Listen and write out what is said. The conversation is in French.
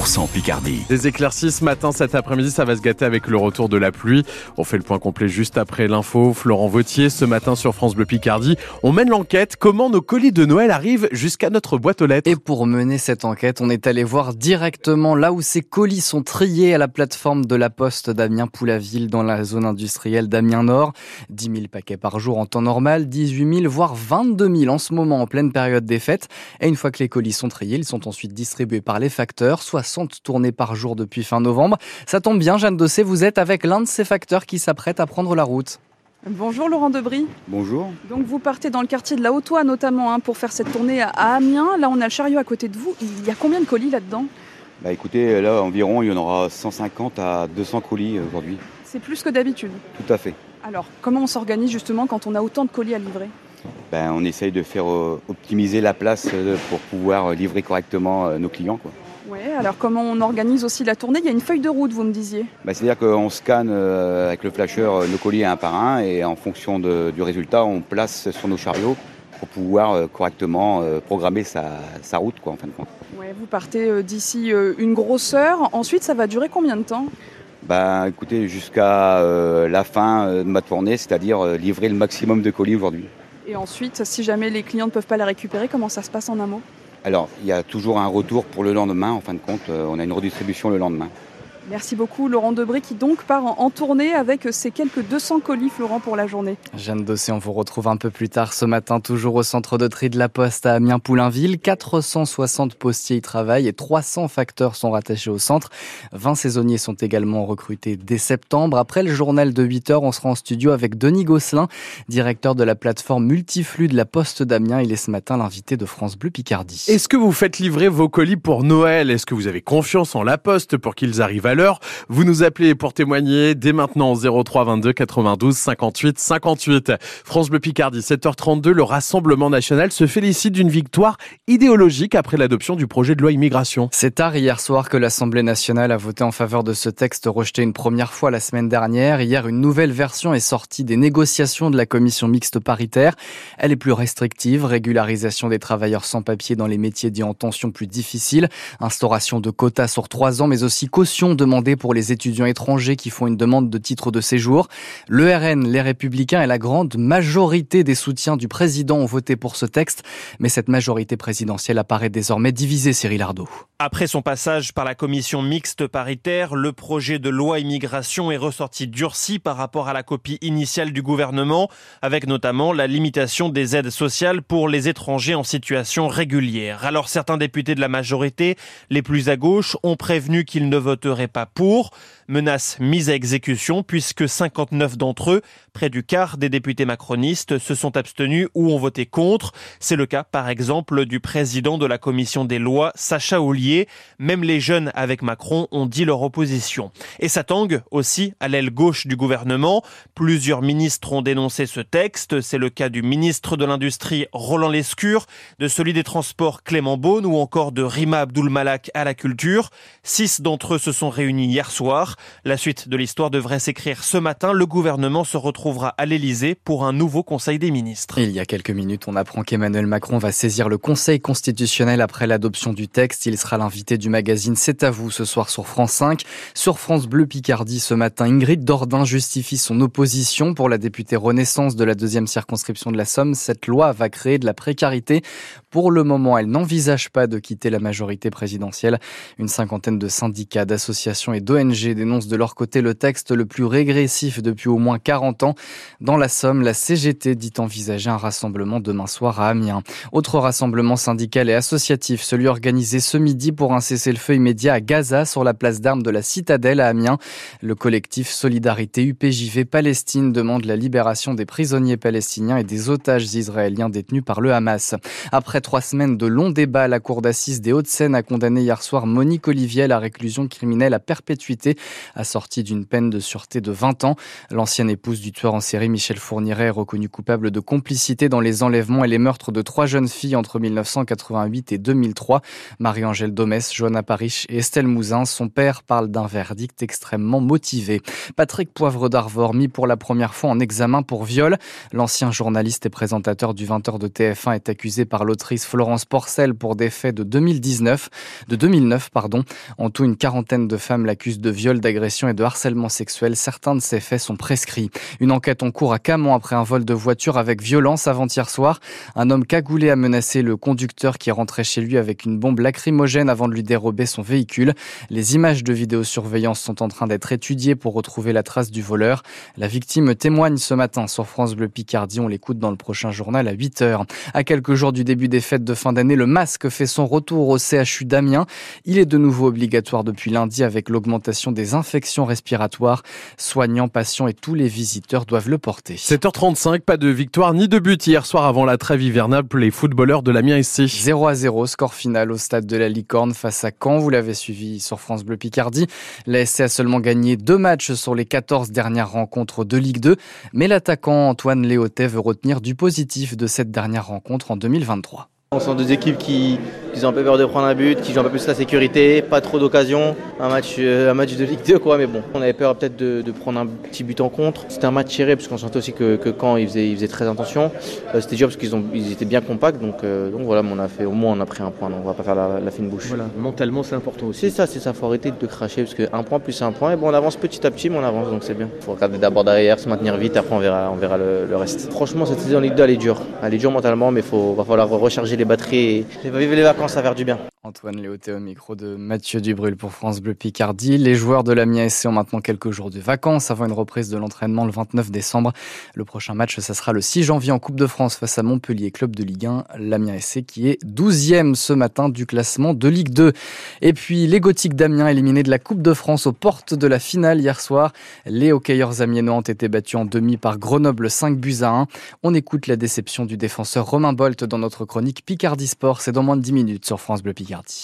100% Picardie. Des éclaircies ce matin, cet après-midi, ça va se gâter avec le retour de la pluie. On fait le point complet juste après l'info. Florent Vautier, ce matin sur France Bleu Picardie, on mène l'enquête comment nos colis de Noël arrivent jusqu'à notre boîte aux lettres. Et pour mener cette enquête, on est allé voir directement là où ces colis sont triés à la plateforme de la Poste d'Amiens-Poulaville dans la zone industrielle d'Amiens Nord. 10 000 paquets par jour en temps normal, 18 000 voire 22 000 en ce moment en pleine période des fêtes. Et une fois que les colis sont triés, ils sont ensuite distribués par les facteurs, 60 tournées par jour depuis fin novembre. Ça tombe bien, Jeanne Dossé, vous êtes avec l'un de ces facteurs qui s'apprête à prendre la route. Bonjour Laurent Debris. Bonjour. Donc vous partez dans le quartier de la Haute-Oie notamment hein, pour faire cette tournée à Amiens. Là on a le chariot à côté de vous. Il y a combien de colis là-dedans? Bah écoutez, là environ il y en aura 150 à 200 colis euh, aujourd'hui. C'est plus que d'habitude. Tout à fait. Alors comment on s'organise justement quand on a autant de colis à livrer? Ben, on essaye de faire euh, optimiser la place euh, pour pouvoir livrer correctement euh, nos clients. Quoi. Ouais, alors comment on organise aussi la tournée? Il y a une feuille de route, vous me disiez. Ben, C'est-à-dire qu'on scanne euh, avec le flasher euh, nos colis un par un et en fonction de- du résultat, on place sur nos chariots pour pouvoir euh, correctement programmer sa, sa route quoi, en fin de compte. Ouais, vous partez d'ici une grosse heure. Ensuite, ça va durer combien de temps? Ben, écoutez, jusqu'à euh, la fin de ma tournée, c'est-à-dire livrer le maximum de colis aujourd'hui. Et ensuite, si jamais les clients ne peuvent pas la récupérer, comment ça se passe en un mot Alors, il y a toujours un retour pour le lendemain, en fin de compte, euh, on a une redistribution le lendemain. Merci beaucoup Laurent Debré qui donc part en, tournée avec ses quelques 200 colis Florent pour la journée. Jeanne Dossé, on vous retrouve un peu plus tard ce matin, toujours au centre de tri de la Poste à Amiens-Poulainville. 460 postiers y travaillent et 300 facteurs sont rattachés au centre. 20 saisonniers sont également recrutés dès septembre. Après le journal de 8 heures, on sera en studio avec Denis Gosselin, directeur de la plateforme multiflux de la Poste d'Amiens. Il est ce matin l'invité de France Bleu Picardie. Est-ce que vous faites livrer vos colis pour Noël? Est-ce que vous avez confiance en la poste pour qu'ils arrivent à Vous nous appelez pour témoigner dès maintenant au 03 22 92 58 58. France Bleu Picardie, 7h32, le Rassemblement National se félicite d'une victoire idéologique après l'adoption du projet de loi immigration. C'est tard hier soir que l'Assemblée nationale a voté en faveur de ce texte rejeté une première fois la semaine dernière. Hier, une nouvelle version est sortie des négociations de la commission mixte paritaire. Elle est plus restrictive, régularisation des travailleurs sans papier dans les métiers dits en tension plus difficiles, instauration de quotas sur trois ans, mais aussi caution demandée pour les étudiants étrangers qui font une demande de titre de séjour. Le RN, les Républicains et la grande majorité des soutiens du président ont voté pour ce texte, mais cette majorité présidentielle apparaît désormais divisée, Cyril Ardo. Après son passage par la commission mixte paritaire, le projet de loi immigration est ressorti durci par rapport à la copie initiale du gouvernement, avec notamment la limitation des aides sociales pour les étrangers en situation régulière. Alors certains députés de la majorité, les plus à gauche, ont prévenu qu'ils ne voteraient pas pour. Menace mise à exécution puisque 59 d'entre eux, près du quart des députés macronistes, se sont abstenus ou ont voté contre. C'est le cas par exemple du président de la commission des lois, Sacha Ollier. Même les jeunes avec Macron ont dit leur opposition. Et ça tangue aussi à l'aile gauche du gouvernement. Plusieurs ministres ont dénoncé ce texte. C'est le cas du ministre de l'Industrie Roland Lescure, de celui des Transports Clément Beaune ou encore de Rima Abdul Malak à la culture. Six d'entre eux se sont réunis hier soir. La suite de l'histoire devrait s'écrire ce matin. Le gouvernement se retrouvera à l'Elysée pour un nouveau Conseil des ministres. Il y a quelques minutes, on apprend qu'Emmanuel Macron va saisir le Conseil constitutionnel après l'adoption du texte. Il sera l'invité du magazine C'est à vous ce soir sur France 5. Sur France Bleu Picardie ce matin, Ingrid Dordain justifie son opposition pour la députée Renaissance de la deuxième circonscription de la Somme. Cette loi va créer de la précarité. Pour le moment, elle n'envisage pas de quitter la majorité présidentielle. Une cinquantaine de syndicats, d'associations et d'ONG dénoncent de leur côté le texte le plus régressif depuis au moins 40 ans. Dans la Somme, la CGT dit envisager un rassemblement demain soir à Amiens. Autre rassemblement syndical et associatif, celui organisé ce midi pour un cessez-le-feu immédiat à Gaza sur la place d'armes de la Citadelle à Amiens. Le collectif Solidarité UPJV Palestine demande la libération des prisonniers palestiniens et des otages israéliens détenus par le Hamas. Après trois semaines de longs débats, la cour d'assises des Hauts-de-Seine a condamné hier soir Monique Olivier à réclusion criminelle à perpétuité, assortie d'une peine de sûreté de 20 ans. L'ancienne épouse du tueur en série Michel Fourniret est reconnue coupable de complicité dans les enlèvements et les meurtres de trois jeunes filles entre 1988 et 2003. Marie-Angèle Domès, Johanna Parich et Estelle Mouzin. Son père parle d'un verdict extrêmement motivé. Patrick Poivre d'Arvor, mis pour la première fois en examen pour viol. L'ancien journaliste et présentateur du 20h de TF1 est accusé par l'autrice Florence Porcel pour des faits de 2019, de 2009, pardon. En tout, une quarantaine de femmes l'accusent de viol, d'agression et de harcèlement sexuel. Certains de ces faits sont prescrits. Une enquête en cours à Camon après un vol de voiture avec violence avant-hier soir. Un homme cagoulé a menacé le conducteur qui rentrait chez lui avec une bombe lacrymogène avant de lui dérober son véhicule. Les images de vidéosurveillance sont en train d'être étudiées pour retrouver la trace du voleur. La victime témoigne ce matin sur France Bleu Picardie. On l'écoute dans le prochain journal à 8 heures. À quelques jours du début des fêtes de fin d'année, le masque fait son retour au CHU d'Amiens. Il est de nouveau obligatoire depuis lundi avec l'augmentation des infections respiratoires. Soignants, patients et tous les visiteurs doivent le porter. 7h35, pas de victoire ni de but hier soir avant la trêve hivernale pour les footballeurs de l'Amiens SC. 0 à 0, score final au stade de la Licorne face à Caen. Vous l'avez suivi sur France Bleu Picardie. La SC a seulement gagné deux matchs sur les 14 dernières rencontres de Ligue 2, mais l'attaquant Antoine Léotet veut retenir du positif de cette dernière rencontre en 2023. On sont deux équipes qui, qui ont un peu peur de prendre un but, qui jouent un peu plus la sécurité, pas trop d'occasions. Un match, euh, un match de Ligue 2 quoi, mais bon. On avait peur peut-être de, de, prendre un petit but en contre. C'était un match serré parce qu'on sentait aussi que, que quand ils faisaient, ils faisaient très attention. Euh, C'était dur parce qu'ils ont, ils étaient bien compacts, donc, euh, donc voilà, on a fait au moins on a pris un point, donc on va pas faire la, la fine bouche. Voilà, mentalement c'est important aussi. C'est ça, c'est ça, faut arrêter de cracher parce qu'un point plus un point, et bon on avance petit à petit, mais on avance donc c'est bien. Faut regarder d'abord derrière, se maintenir vite, après on verra, on verra le, le reste. Franchement cette saison en Ligue 2 elle est dure, elle est dure mentalement, mais il va falloir recharger les batteries. Et, Vivre les vacances, ça va faire du bien. Antoine Léoté au micro de Mathieu Dubrul pour France Bleu Picardie. Les joueurs de l'Amiens SC ont maintenant quelques jours de vacances avant une reprise de l'entraînement le 29 décembre. Le prochain match, ça sera le 6 janvier en Coupe de France face à Montpellier, club de Ligue 1. L'Amiens SC qui est 12e ce matin du classement de Ligue 2. Et puis les Gothiques d'Amiens éliminés de la Coupe de France aux portes de la finale hier soir. Les hockeyeurs amiénois ont été battus en demi par Grenoble 5 buts à 1. On écoute la déception du défenseur Romain Bolt dans notre chronique Picardie Sport. C'est dans moins de 10 minutes sur France Bleu Picardie. Riyadh.